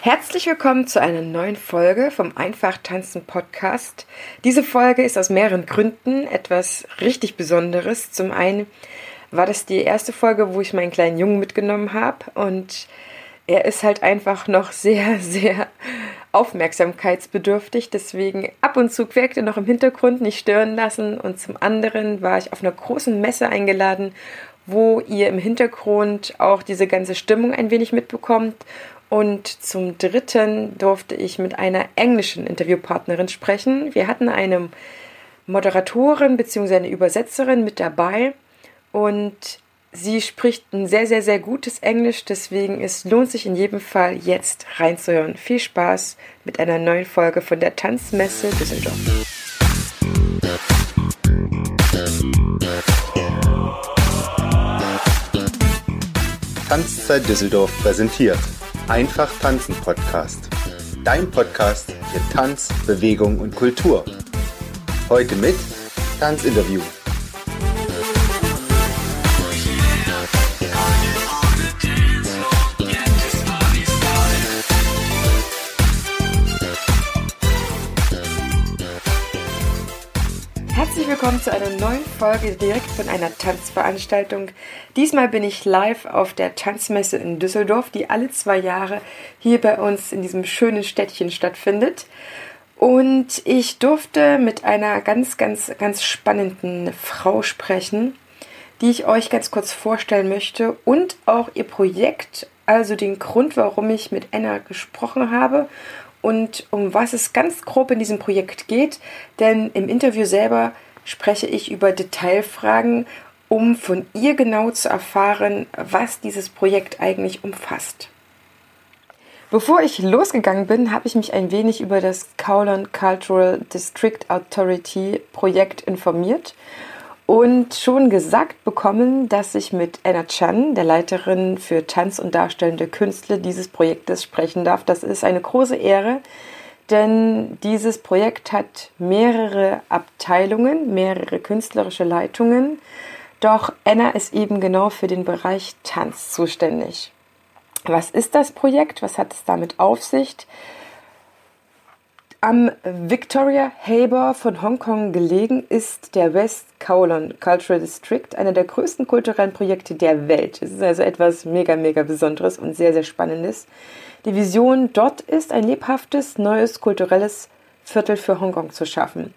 Herzlich willkommen zu einer neuen Folge vom Einfach Tanzen Podcast. Diese Folge ist aus mehreren Gründen etwas richtig Besonderes. Zum einen war das die erste Folge, wo ich meinen kleinen Jungen mitgenommen habe und er ist halt einfach noch sehr, sehr aufmerksamkeitsbedürftig. Deswegen ab und zu quäkt noch im Hintergrund, nicht stören lassen. Und zum anderen war ich auf einer großen Messe eingeladen, wo ihr im Hintergrund auch diese ganze Stimmung ein wenig mitbekommt und zum Dritten durfte ich mit einer englischen Interviewpartnerin sprechen. Wir hatten eine Moderatorin bzw. eine Übersetzerin mit dabei und sie spricht ein sehr, sehr, sehr gutes Englisch. Deswegen es lohnt sich in jedem Fall jetzt reinzuhören. Viel Spaß mit einer neuen Folge von der Tanzmesse Düsseldorf. Tanzzeit Düsseldorf präsentiert Einfach tanzen Podcast. Dein Podcast für Tanz, Bewegung und Kultur. Heute mit Tanzinterview. Willkommen zu einer neuen Folge direkt von einer Tanzveranstaltung. Diesmal bin ich live auf der Tanzmesse in Düsseldorf, die alle zwei Jahre hier bei uns in diesem schönen Städtchen stattfindet. Und ich durfte mit einer ganz, ganz, ganz spannenden Frau sprechen, die ich euch ganz kurz vorstellen möchte und auch ihr Projekt, also den Grund, warum ich mit Anna gesprochen habe und um was es ganz grob in diesem Projekt geht, denn im Interview selber spreche ich über Detailfragen, um von ihr genau zu erfahren, was dieses Projekt eigentlich umfasst. Bevor ich losgegangen bin, habe ich mich ein wenig über das Kowloon Cultural District Authority Projekt informiert und schon gesagt bekommen, dass ich mit Anna Chan, der Leiterin für Tanz und darstellende Künstler dieses Projektes, sprechen darf. Das ist eine große Ehre, denn dieses Projekt hat mehrere Abteilungen, mehrere künstlerische Leitungen. Doch Anna ist eben genau für den Bereich Tanz zuständig. Was ist das Projekt? Was hat es damit auf sich? Am Victoria Harbour von Hongkong gelegen ist der West Kowloon Cultural District, einer der größten kulturellen Projekte der Welt. Es ist also etwas mega, mega Besonderes und sehr, sehr Spannendes. Die Vision dort ist, ein lebhaftes, neues kulturelles Viertel für Hongkong zu schaffen.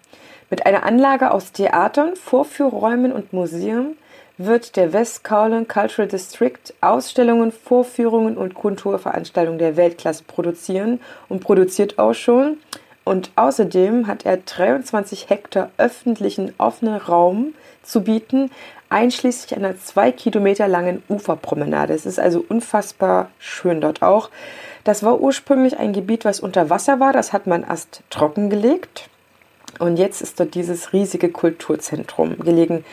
Mit einer Anlage aus Theatern, Vorführräumen und Museen wird der West Kowloon Cultural District Ausstellungen, Vorführungen und Kulturveranstaltungen der Weltklasse produzieren und produziert auch schon und außerdem hat er 23 Hektar öffentlichen offenen Raum zu bieten, einschließlich einer zwei Kilometer langen Uferpromenade. Es ist also unfassbar schön dort auch. Das war ursprünglich ein Gebiet, was unter Wasser war. Das hat man erst trockengelegt. Und jetzt ist dort dieses riesige Kulturzentrum gelegen.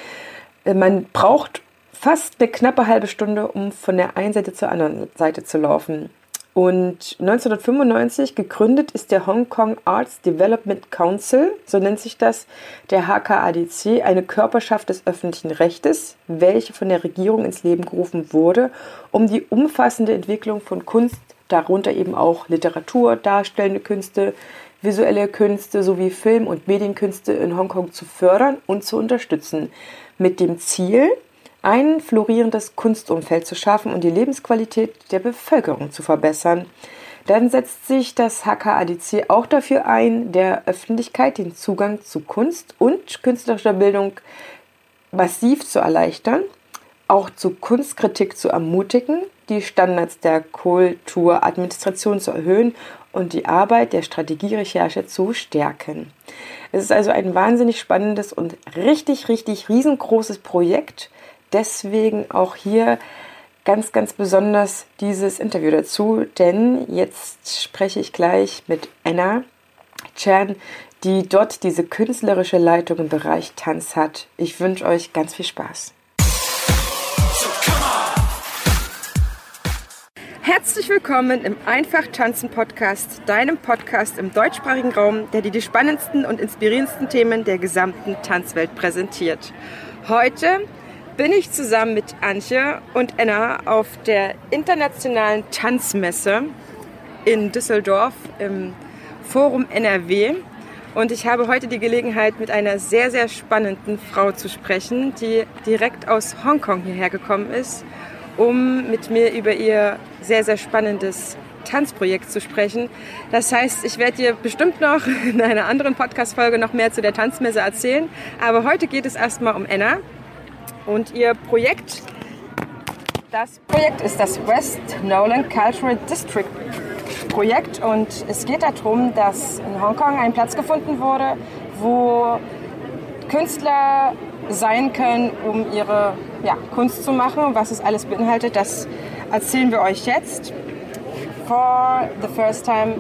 Äh, man braucht fast eine knappe halbe Stunde, um von der einen Seite zur anderen Seite zu laufen. Und 1995 gegründet ist der Hong Kong Arts Development Council, so nennt sich das, der HKADC, eine Körperschaft des öffentlichen Rechtes, welche von der Regierung ins Leben gerufen wurde, um die umfassende Entwicklung von Kunst, darunter eben auch Literatur, darstellende Künste, visuelle Künste sowie Film- und Medienkünste in Hongkong zu fördern und zu unterstützen, mit dem Ziel, ein florierendes Kunstumfeld zu schaffen und die Lebensqualität der Bevölkerung zu verbessern. Dann setzt sich das HKADC auch dafür ein, der Öffentlichkeit den Zugang zu Kunst und künstlerischer Bildung massiv zu erleichtern, auch zu Kunstkritik zu ermutigen, die Standards der Kulturadministration zu erhöhen und die Arbeit der Strategierecherche zu stärken. Es ist also ein wahnsinnig spannendes und richtig, richtig riesengroßes Projekt, deswegen auch hier ganz, ganz besonders dieses Interview dazu, denn jetzt spreche ich gleich mit Anna Chan, die dort diese künstlerische Leitung im Bereich Tanz hat. Ich wünsche euch ganz viel Spaß. Herzlich willkommen im Einfach Tanzen Podcast, deinem Podcast im deutschsprachigen Raum, der dir die spannendsten und inspirierendsten Themen der gesamten Tanzwelt präsentiert. Heute bin ich zusammen mit Antje und Anna auf der internationalen Tanzmesse in Düsseldorf im Forum NRW. Und ich habe heute die Gelegenheit, mit einer sehr, sehr spannenden Frau zu sprechen, die direkt aus Hongkong hierher gekommen ist, um mit mir über ihr sehr, sehr spannendes Tanzprojekt zu sprechen. Das heißt, ich werde dir bestimmt noch in einer anderen Podcast-Folge noch mehr zu der Tanzmesse erzählen. Aber heute geht es erstmal um Anna und ihr Projekt. Das Projekt ist das West Nolan Cultural District Projekt und es geht darum, dass in Hongkong ein Platz gefunden wurde, wo Künstler sein können, um ihre ja, Kunst zu machen. Was es alles beinhaltet, das erzählen wir euch jetzt. For the first time,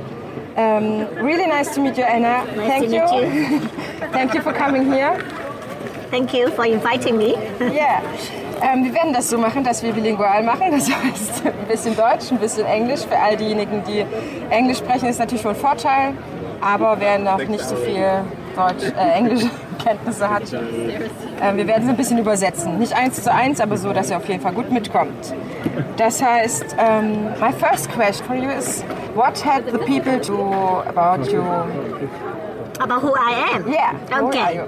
um, really nice to meet you, Anna. Nice Thank you. you. Thank you for coming here. Thank you for inviting me. Ja, ähm, wir werden das so machen, dass wir bilingual machen. Das heißt, ein bisschen Deutsch, ein bisschen Englisch. Für all diejenigen, die Englisch sprechen, ist natürlich schon ein Vorteil. Aber wer noch nicht so viel Deutsch, äh, Englischkenntnisse hat, äh, wir werden es ein bisschen übersetzen. Nicht eins zu eins, aber so, dass ihr auf jeden Fall gut mitkommt. Das heißt, ähm, my first question for you is, what had the people to about you? About who I am? Yeah, Okay.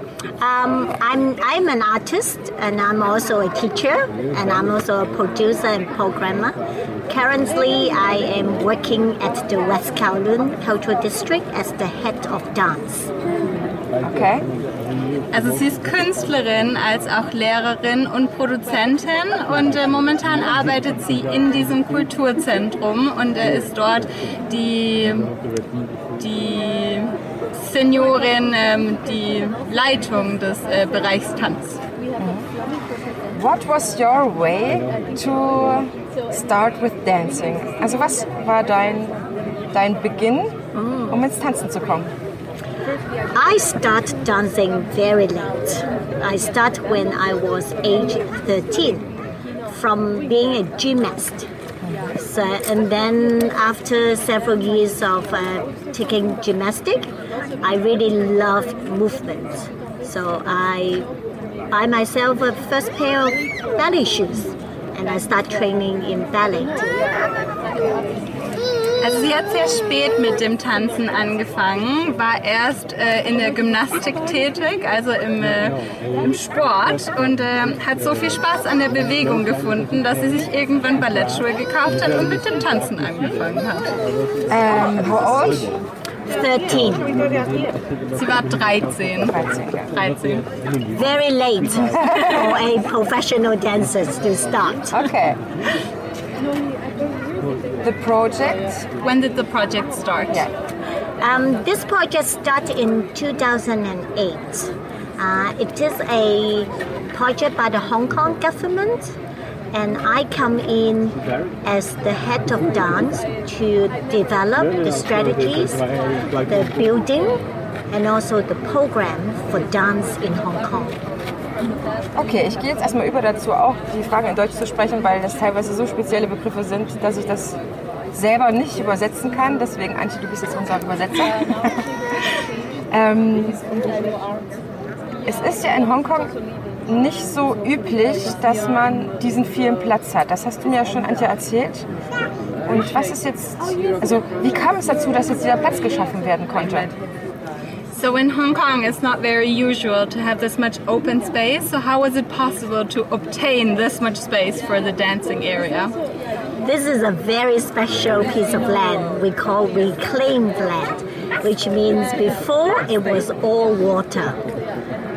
Um, I'm I'm an artist and I'm also a teacher and I'm also a producer and programmer. Currently, I am working at the West Kowloon Cultural District as the head of dance. Okay. Also sie ist Künstlerin als auch Lehrerin und Produzentin und äh, momentan arbeitet sie in diesem Kulturzentrum und äh, ist dort die, die Seniorin, ähm, die Leitung des äh, Bereichs Tanz. What was your way to start with dancing? Also was war dein, dein Beginn, um ins Tanzen zu kommen? I start dancing very late. I start when I was age 13 from being a gymnast. So, and then after several years of uh, taking gymnastic, I really loved movement. So I buy myself a first pair of ballet shoes and I start training in ballet. Also sie hat sehr spät mit dem Tanzen angefangen, war erst äh, in der Gymnastik tätig, also im, äh, im Sport und äh, hat so viel Spaß an der Bewegung gefunden, dass sie sich irgendwann Ballettschuhe gekauft hat und mit dem Tanzen angefangen hat. Ähm, how old? 13. Sie war 13. 13, ja. 13. Very late for a professional dancer to start. Okay. The project, When did the project start? yeah. Um, this project started in 2008. Uh, it is a project by the Hong Kong government, and I come in as the head of dance to develop the strategies, the building, and also the program for dance in Hong Kong. Okay, ich gehe jetzt erstmal über dazu, auch die Fragen in Deutsch zu sprechen, weil das teilweise so spezielle Begriffe sind, dass ich das selber nicht übersetzen kann. Deswegen, Antje, du bist jetzt unser Übersetzer. ähm, es ist ja in Hongkong nicht so üblich, dass man diesen vielen Platz hat. Das hast du mir ja schon, Antje, erzählt. Und was ist jetzt, also wie kam es dazu, dass jetzt dieser Platz geschaffen werden konnte? So in Hong Kong, it's not very usual to have this much open space. So how was it possible to obtain this much space for the dancing area? This is a very special piece of land we call reclaimed land, which means before it was all water.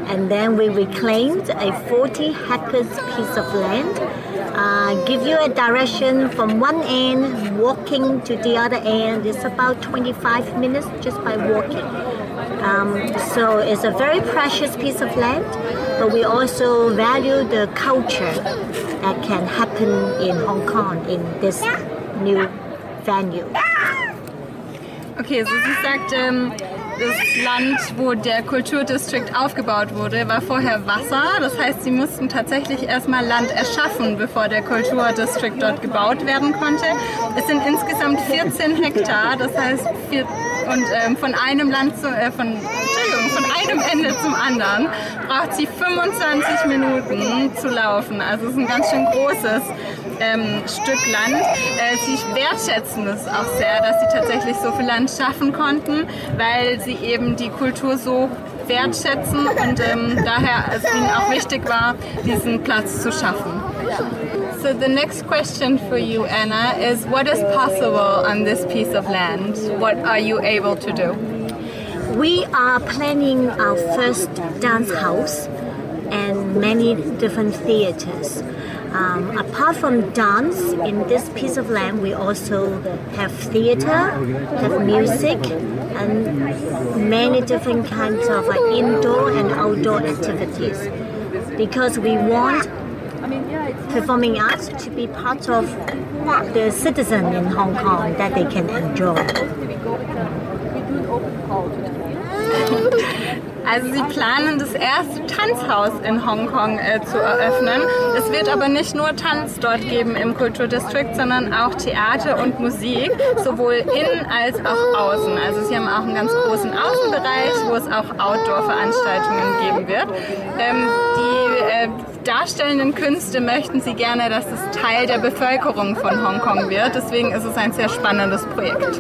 And then we reclaimed a 40 hectares piece of land, uh, give you a direction from one end, walking to the other end. It's about 25 minutes just by walking. Um, so it's a very precious piece of land, but we also value the culture that can happen in Hong Kong in this new venue. Okay, so sie sagt, ähm, das Land, wo der Kulturdistrikt aufgebaut wurde, war vorher Wasser. Das heißt, sie mussten tatsächlich erstmal Land erschaffen, bevor der Kulturdistrikt dort gebaut werden konnte. Es sind insgesamt 14 Hektar, das heißt, vier, und ähm, von einem Land zu, äh, von, Entschuldigung, von einem Ende zum anderen braucht sie 25 Minuten zu laufen. Also es ist ein ganz schön großes ähm, Stück Land. Äh, sie wertschätzen es auch sehr, dass sie tatsächlich so viel Land schaffen konnten, weil sie eben die Kultur so wertschätzen und ähm, daher es ihnen auch wichtig war, diesen Platz zu schaffen. So the next question for you, Anna, is what is possible on this piece of land? What are you able to do? We are planning our first dance house and many different theaters. Um, apart from dance, in this piece of land, we also have theater, have music, and many different kinds of uh, indoor and outdoor activities. Because we want performing arts to be part of the citizen in Hong Kong that they can enjoy. Also sie planen das erste Tanzhaus in Hongkong äh, zu eröffnen. Es wird aber nicht nur Tanz dort geben im Kulturdistrikt, sondern auch Theater und Musik, sowohl innen als auch außen. Also sie haben auch einen ganz großen Außenbereich, wo es auch Outdoor-Veranstaltungen geben wird. Ähm, die äh, darstellenden Künste möchten sie gerne, dass es Teil der Bevölkerung von Hongkong wird. Deswegen ist es ein sehr spannendes Projekt.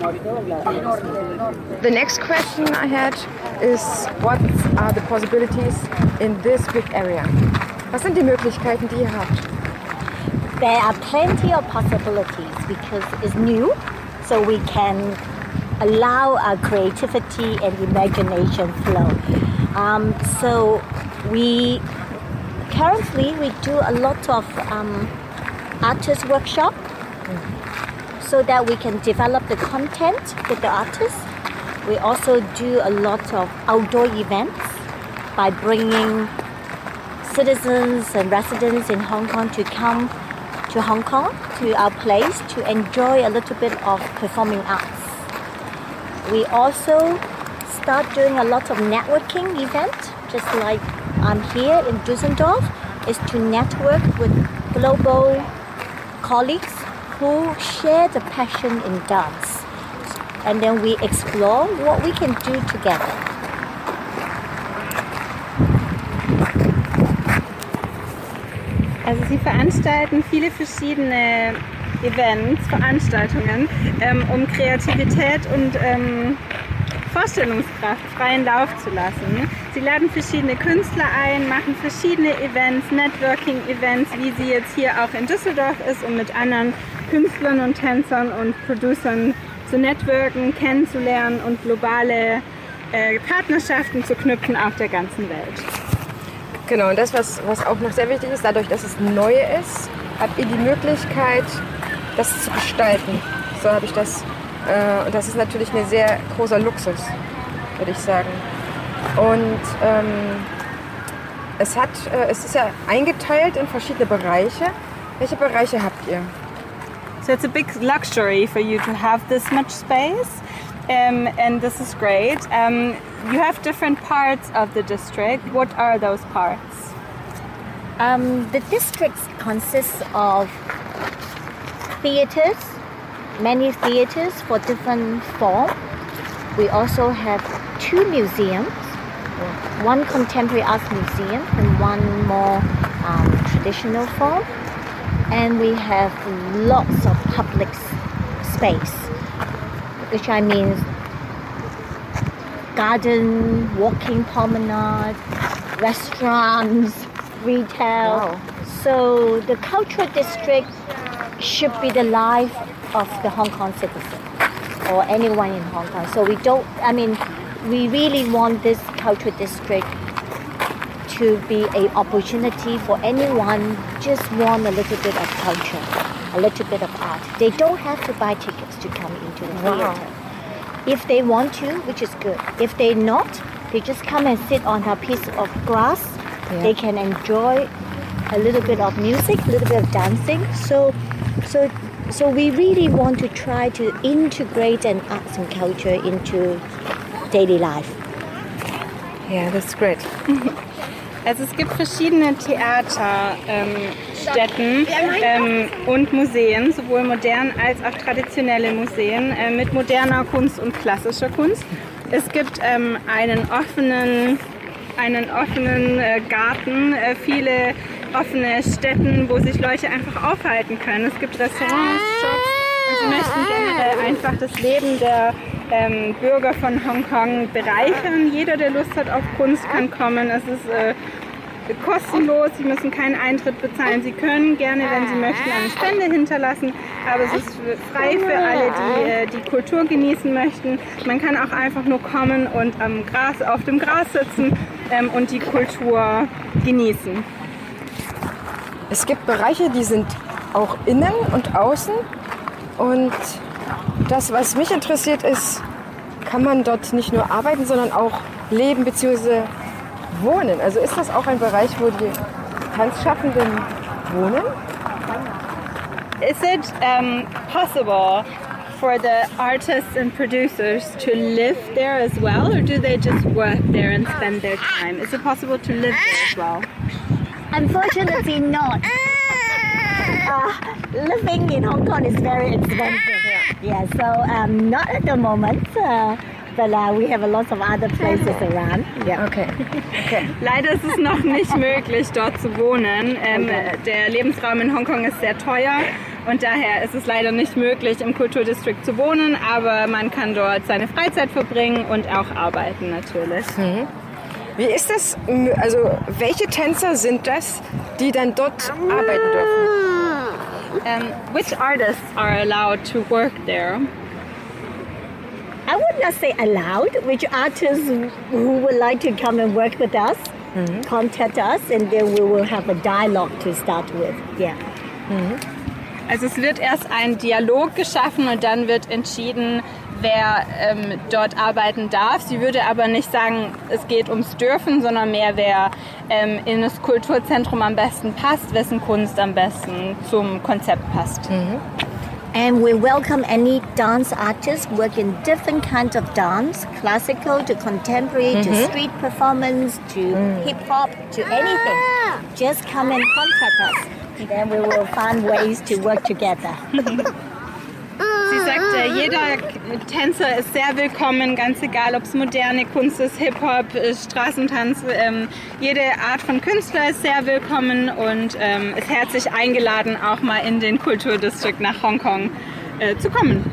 The next question I had is what are the possibilities in this big area? Was sind die Möglichkeiten, die ihr habt? There are plenty of possibilities because it's new, so we can allow our creativity and imagination flow. Um, so we currently we do a lot of um, artist workshop so that we can develop the content with the artists. We also do a lot of outdoor events by bringing citizens and residents in Hong Kong to come to Hong Kong, to our place, to enjoy a little bit of performing arts. We also start doing a lot of networking events, just like I'm here in Düsseldorf, is to network with global colleagues who share the passion in dance. And then we explore what we can do together. Also sie veranstalten viele verschiedene Events, Veranstaltungen, ähm, um Kreativität und ähm, Vorstellungskraft freien Lauf zu lassen. Sie laden verschiedene Künstler ein, machen verschiedene Events, Networking-Events, wie sie jetzt hier auch in Düsseldorf ist, um mit anderen Künstlern und Tänzern und Producern zu networken, kennenzulernen und globale äh, Partnerschaften zu knüpfen auf der ganzen Welt. Genau, und das, was, was auch noch sehr wichtig ist, dadurch, dass es neu ist, habt ihr die Möglichkeit, das zu gestalten. So habe ich das. Äh, und das ist natürlich ein sehr großer Luxus, würde ich sagen. Und ähm, es, hat, äh, es ist ja eingeteilt in verschiedene Bereiche. Welche Bereiche habt ihr? So it's a big luxury for you to have this much space. Um, and this is great. Um, you have different parts of the district. What are those parts? Um, the district consists of theaters, many theaters for different form. We also have two museums, one contemporary arts museum and one more um, traditional form. And we have lots of public space, which I mean garden, walking promenade, restaurants, retail. Wow. So the cultural district should be the life of the Hong Kong citizen or anyone in Hong Kong. So we don't, I mean, we really want this cultural district to be an opportunity for anyone just want a little bit of culture, a little bit of art. They don't have to buy tickets to come into the Wow. theater. If they want to, which is good. If they not, they just come and sit on a piece of grass. Yeah. They can enjoy a little bit of music, a little bit of dancing. So, so, so we really want to try to integrate an arts and culture into daily life. Yeah, that's great. Also es gibt verschiedene Theaterstätten ähm, und Museen, sowohl modern als auch traditionelle Museen äh, mit moderner Kunst und klassischer Kunst. Es gibt ähm, einen offenen, einen offenen äh, Garten, äh, viele offene Stätten, wo sich Leute einfach aufhalten können. Es gibt Restaurants, Shops und sie möchten generell einfach das Leben der ähm, Bürger von Hongkong bereichern. Jeder, der Lust hat auf Kunst, kann kommen. Es ist äh, kostenlos, Sie müssen keinen Eintritt bezahlen. Sie können gerne, wenn Sie möchten, eine Spende hinterlassen, aber es ist frei für alle, die äh, die Kultur genießen möchten. Man kann auch einfach nur kommen und am Gras, auf dem Gras sitzen ähm, und die Kultur genießen. Es gibt Bereiche, die sind auch innen und außen. Und das, was mich interessiert, ist, kann man dort nicht nur arbeiten, sondern auch leben bzw. wohnen. Also ist das auch ein Bereich, wo die Tanzschaffenden wohnen? Is it um, possible for the artists and producers to live there as well, or do they just work there and spend their time? Is it possible to live there as well? Unfortunately, not. Uh, living in Hong Kong is very expensive. Yeah, so um, not at the moment. Uh, but uh, we have a lot of other places around. Yeah. Okay. Leider ist es noch nicht möglich, dort zu wohnen. Ähm, der Lebensraum in Hongkong ist sehr teuer und daher ist es leider nicht möglich, im Kulturdistrikt zu wohnen, aber man kann dort seine Freizeit verbringen und auch arbeiten natürlich. Wie ist das? Also welche Tänzer sind das, die dann dort arbeiten dürfen? Um, which artists are allowed to work there? I would not say allowed, which artists who would like to come and work with us contact us and then we will have a dialogue to start with. Yeah. Also es wird erst ein Dialog geschaffen und dann wird entschieden, wer ähm, dort arbeiten darf. Sie würde aber nicht sagen, es geht ums Dürfen, sondern mehr, wer ähm, in das Kulturzentrum am besten passt, wessen Kunst am besten zum Konzept passt. And we welcome any dance artists working different kinds of dance, classical to contemporary to street performance to hip hop to anything. Just come and contact us. Then we will find ways to work together. Sie sagt, äh, jeder Tänzer ist sehr willkommen, ganz egal, ob es moderne Kunst ist, Hip-Hop, äh, Straßentanz. Ähm, jede Art von Künstler ist sehr willkommen und ähm, ist herzlich eingeladen, auch mal in den Kulturdistrikt nach Hongkong äh, zu kommen.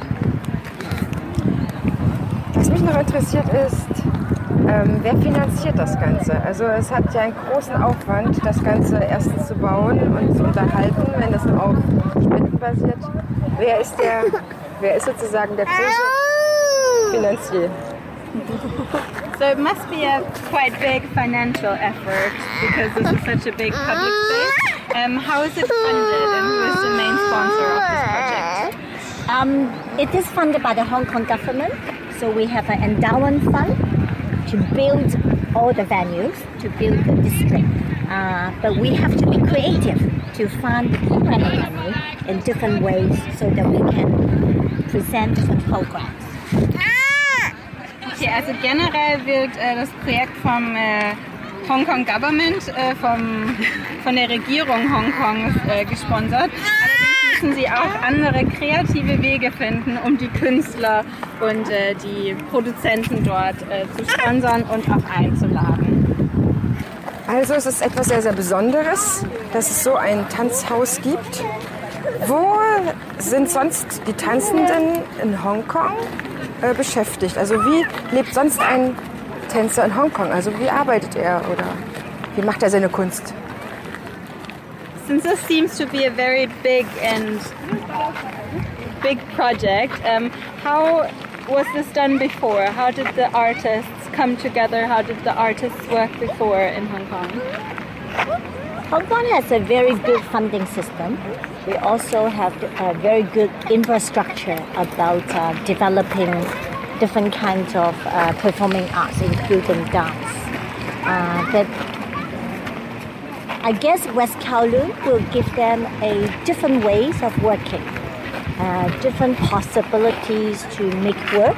Was mich noch interessiert ist, ähm, wer finanziert das Ganze? Also es hat ja einen großen Aufwand, das Ganze erst zu bauen und zu unterhalten, wenn es auf Spenden basiert. Wer ist der, wer ist sozusagen der große Finanzier? So it must be a quite big financial effort because this is such a big public space. Um, how is it funded and who is the main sponsor of this project? Um, it is funded by the Hong Kong government. So we have an endowment fund to build all the venues, to build the district. Uh, but we have to be creative to find the programming in different ways so that we can present different programs. Okay, also generell wird äh, das Projekt vom äh, Hong Kong Government, äh, vom, von der Regierung Hongkongs äh, gesponsert. Allerdings müssen sie auch andere kreative Wege finden, um die Künstler und äh, die Produzenten dort äh, zu sponsern und auch einzuladen. Also es ist etwas sehr, sehr Besonderes, dass es so ein Tanzhaus gibt. Wo sind sonst die Tanzenden in Hongkong äh, beschäftigt? Also wie lebt sonst ein Tänzer in Hongkong? Also wie arbeitet er oder wie macht er seine Kunst? Since this seems to be a very big and big project, um, how was this done before? How did the artists come together? How did the artists work before in Hong Kong? Hong Kong has a very good funding system. We also have a very good infrastructure about uh, developing different kinds of uh, performing arts, including dance. Uh, but I guess West Kowloon will give them a different ways of working, uh, different possibilities to make work,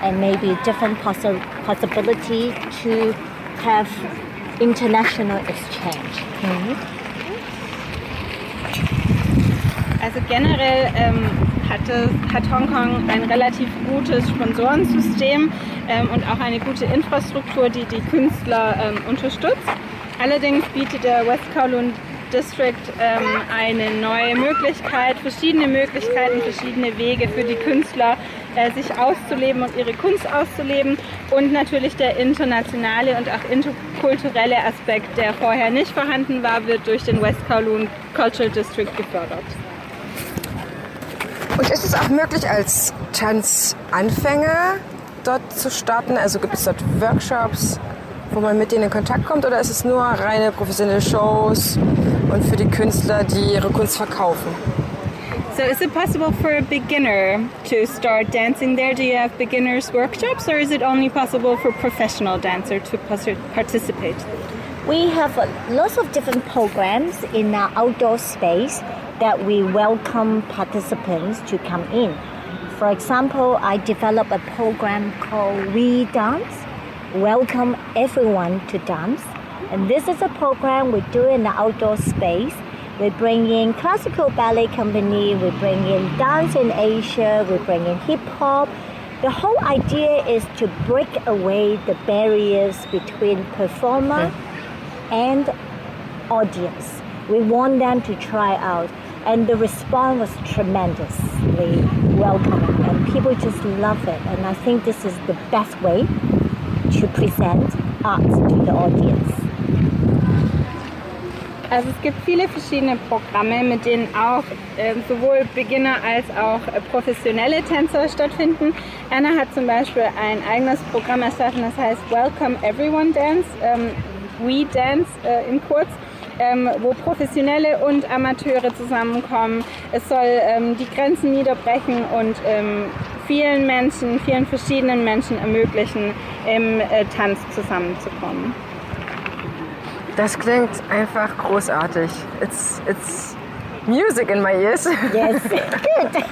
and maybe different possi- possibility to have international exchange. Also generell ähm, hatte, hat Hongkong ein relativ gutes Sponsorensystem ähm, und auch eine gute Infrastruktur, die die Künstler ähm, unterstützt. Allerdings bietet der West Kowloon District ähm, eine neue Möglichkeit, verschiedene Möglichkeiten, verschiedene Wege für die Künstler, äh, sich auszuleben und ihre Kunst auszuleben. Und natürlich der internationale und auch interkulturelle Aspekt, der vorher nicht vorhanden war, wird durch den West Kowloon Cultural District gefördert. Und ist es auch möglich, als Tanzanfänger dort zu starten? Also gibt es dort Workshops, wo man mit denen in Kontakt kommt? Oder ist es nur reine professionelle Shows und für die Künstler, die ihre Kunst verkaufen? So is it possible for a beginner to start dancing there? Do you have beginners workshops or is it only possible for professional dancer to participate? We have lots of different programs in our outdoor space that we welcome participants to come in. For example, I developed a program called We Dance, welcome everyone to dance. And this is a program we do in the outdoor space. We bring in classical ballet company, we bring in dance in Asia, we bring in hip hop. The whole idea is to break away the barriers between performer and audience. We want them to try out and the response was tremendously welcoming and people just love it and i think this is the best way to present art to the audience Also es gibt viele verschiedene Programme, mit denen auch äh, sowohl Beginner als auch äh, professionelle Tänzer stattfinden. Anna hat zum Beispiel ein eigenes Programm erschaffen, das heißt Welcome Everyone Dance, ähm, We Dance äh, in kurz ähm, wo Professionelle und Amateure zusammenkommen. Es soll ähm, die Grenzen niederbrechen und ähm, vielen Menschen, vielen verschiedenen Menschen ermöglichen, im äh, Tanz zusammenzukommen. Das klingt einfach großartig. It's, it's music in my ears. Yes, good.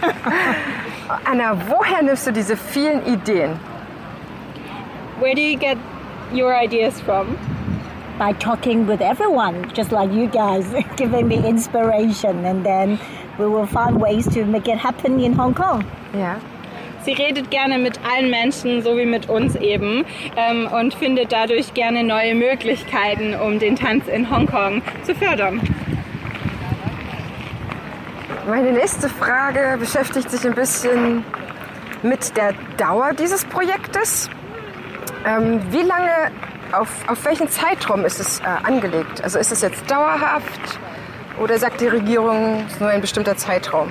Anna, woher nimmst du diese vielen Ideen? Where do you get your ideas from? by talking with everyone, just like you guys, giving me inspiration, and then we will find ways to make it happen in Hong Kong. Ja. Sie redet gerne mit allen Menschen, so wie mit uns eben, ähm, und findet dadurch gerne neue Möglichkeiten, um den Tanz in Hongkong zu fördern. Meine nächste Frage beschäftigt sich ein bisschen mit der Dauer dieses Projektes. Ähm, wie lange auf, auf welchen Zeitraum ist es äh, angelegt? Also ist es jetzt dauerhaft oder sagt die Regierung es ist nur ein bestimmter Zeitraum?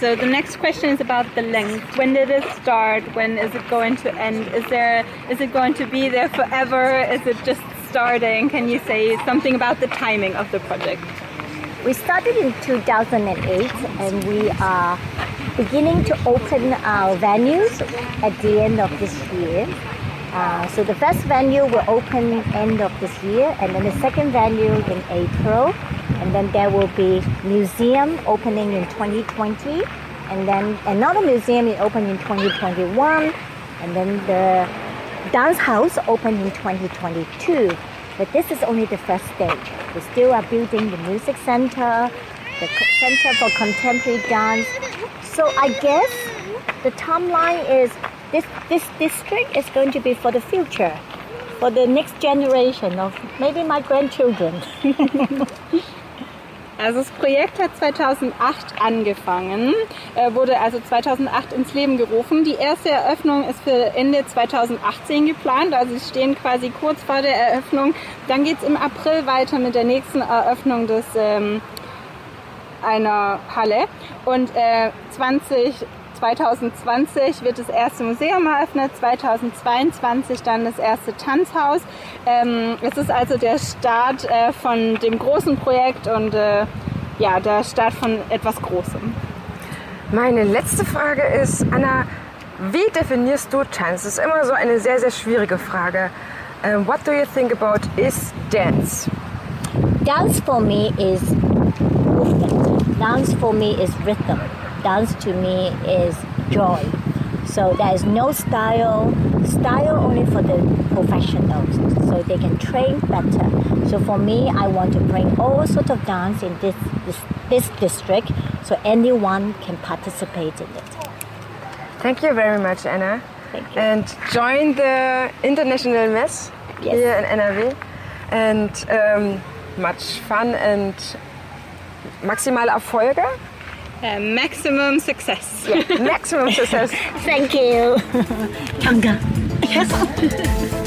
So the next question is about the length. When did it start? When is it going to end? Is there is it going to be there forever? Is it just starting? Can you say something about the timing of the project? We started in 2008 and we are beginning to open our venues at the end of this year. Uh, so the first venue will open end of this year, and then the second venue in April, and then there will be museum opening in 2020, and then another museum is open in 2021, and then the dance house open in 2022. But this is only the first stage. We still are building the music center, the center for contemporary dance. So I guess the timeline is this, this district is going to be for the future, for the next generation of maybe my grandchildren. Also das Projekt hat 2008 angefangen, äh, wurde also 2008 ins Leben gerufen. Die erste Eröffnung ist für Ende 2018 geplant, also sie stehen quasi kurz vor der Eröffnung. Dann geht es im April weiter mit der nächsten Eröffnung des, ähm, einer Halle und äh, 20 2020 wird das erste Museum eröffnet, 2022 dann das erste Tanzhaus. Ähm, es ist also der Start äh, von dem großen Projekt und äh, ja, der Start von etwas Großem. Meine letzte Frage ist, Anna, wie definierst du Tanz? Das ist immer so eine sehr, sehr schwierige Frage. Uh, what do you think about is dance? Dance for me is movement. Dance for me is rhythm. Dance to me is joy. So there is no style, style only for the professionals, so they can train better. So for me, I want to bring all sorts of dance in this, this, this district, so anyone can participate in it. Thank you very much, Anna. Thank you. And join the International Mess Yes. here in NRW. And um, much fun and maximal Erfolge. Uh, maximum success. Yeah, maximum success. Thank you. Tonga. Yes.